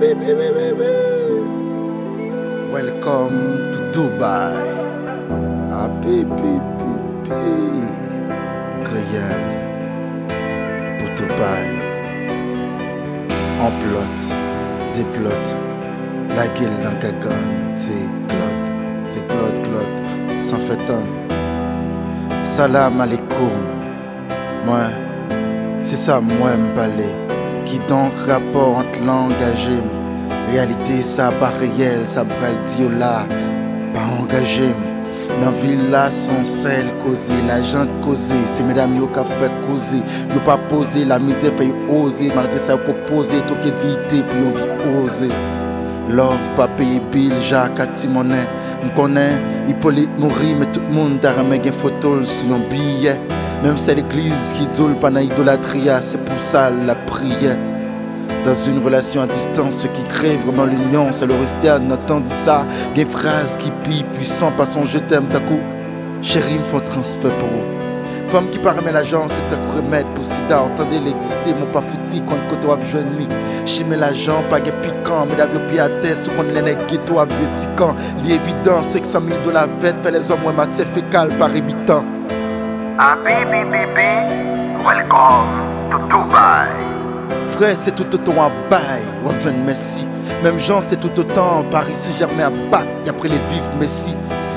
baby, baby, baby. Welcome to Dubai. Ah, baby, baby. Graham pour Dubai. En plot, des plots. La gueule dans Gagan, c'est Claude, c'est Claude, Claude, sans fait Salam alaikum. Moi, c'est ça, moi, m'balé. Qui donc rapport entre l'engagé Réalité, ça pas réel, ça bral là, pas engagé. Dans villa son sel causé, la gente causé, c'est mesdames qui fait causer, yo pas poser, la misère fait oser, malgré ça pour poser, tout qui dignité puis on vit oser. Love, pas payer bill, Jacques, Timonet. M'connais, Hippolyte mourir, mais tout le monde a remis une photo sur un billet. Même c'est l'église qui dit pendant l'idolâtrie, c'est pour ça la prière. Dans une relation à distance, ce qui crée vraiment l'union, c'est le rester à notre ça. Des phrases qui pillent puissant, pas son je t'aime, d'un coup. Chérie, me font transfert pour eux. Femme qui paramène l'agent, c'est un remède pour sida. Entendez l'exister, mon pas foutu quand côté wap jeune mi. Chimé l'agent, pas de piquant, mesdames le pied à terre, sous qu'on est ghetto. L'évident, c'est que 100 000 dollars vêtes, fait les hommes, ouais, matière fécale par habitant. Baby, welcome to Dubai. Frère, c'est tout autant à bail, jeune Messi. Même Jean, c'est tout autant par ici, jamais à battre, et après les vivres Messi.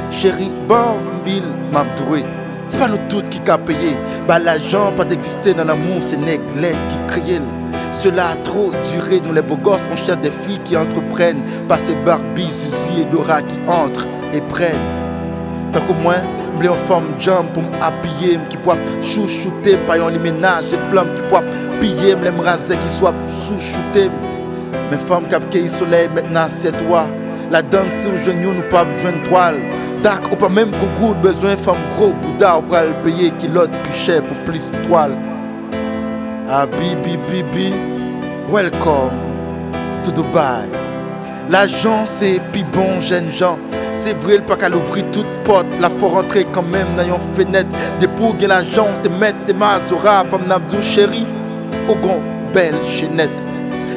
Chérie, bon, mille, m'abdoué. C'est pas nous toutes qui qu'a payé. Bah l'argent pas d'exister dans l'amour, c'est néglet qui crient. Cela a trop duré, nous les beaux gosses, on cherche des filles qui entreprennent. Pas ces Barbie, Suzy et Dora qui entrent et prennent. Tant qu'au moins, m'blé en forme jump pour m'habiller, qui poivent chouchouter, paillon les ménages, des flammes qui poivent piller, m'l'aime raser, qui soit sous-shooté. Mes femmes qui soleil, maintenant c'est toi. La danse besoin de toile. Dak ou pas même goût besoin femme gros Bouddha ou le payer qui l'autre plus cher pour plus toile. Ah bibi bibi, welcome to Dubai. L'agent c'est puis bon jeune gens. C'est vrai, le pas qu'à l'ouvrir toute porte, la faut rentrer quand même dans une fenêtre. Des pour l'agent te mettre des mazora, femme n'abdou chéri, au grand belle chenette.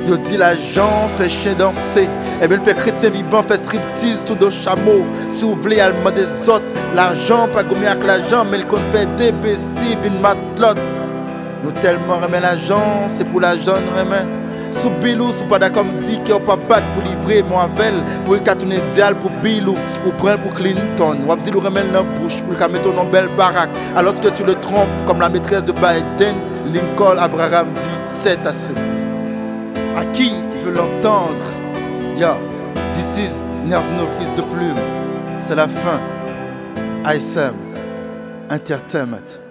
Yo dit l'agent fait chien danser. Et bien, fait chrétien vivant, fait striptease sous deux chameaux. Si vous voulez, des autres. L'argent, pas comme avec l'argent, mais le qu'on fait des besties, une matelote. Nous tellement remet l'argent, c'est pour l'argent, remet. Sous Bilou, pas d'accord, dit qu'il pas battre pour livrer mon avel, pour le cartonner dial pour Bilou, ou prendre pour Clinton. Ou le remet dans la bouche, pour le mettre dans belle baraque. Alors que tu le trompes, comme la maîtresse de Biden, Lincoln Abraham dit, c'est assez. À qui veut l'entendre? Yo, this is Nerve No Fils de Plume. C'est la fin. ISM Entertainment.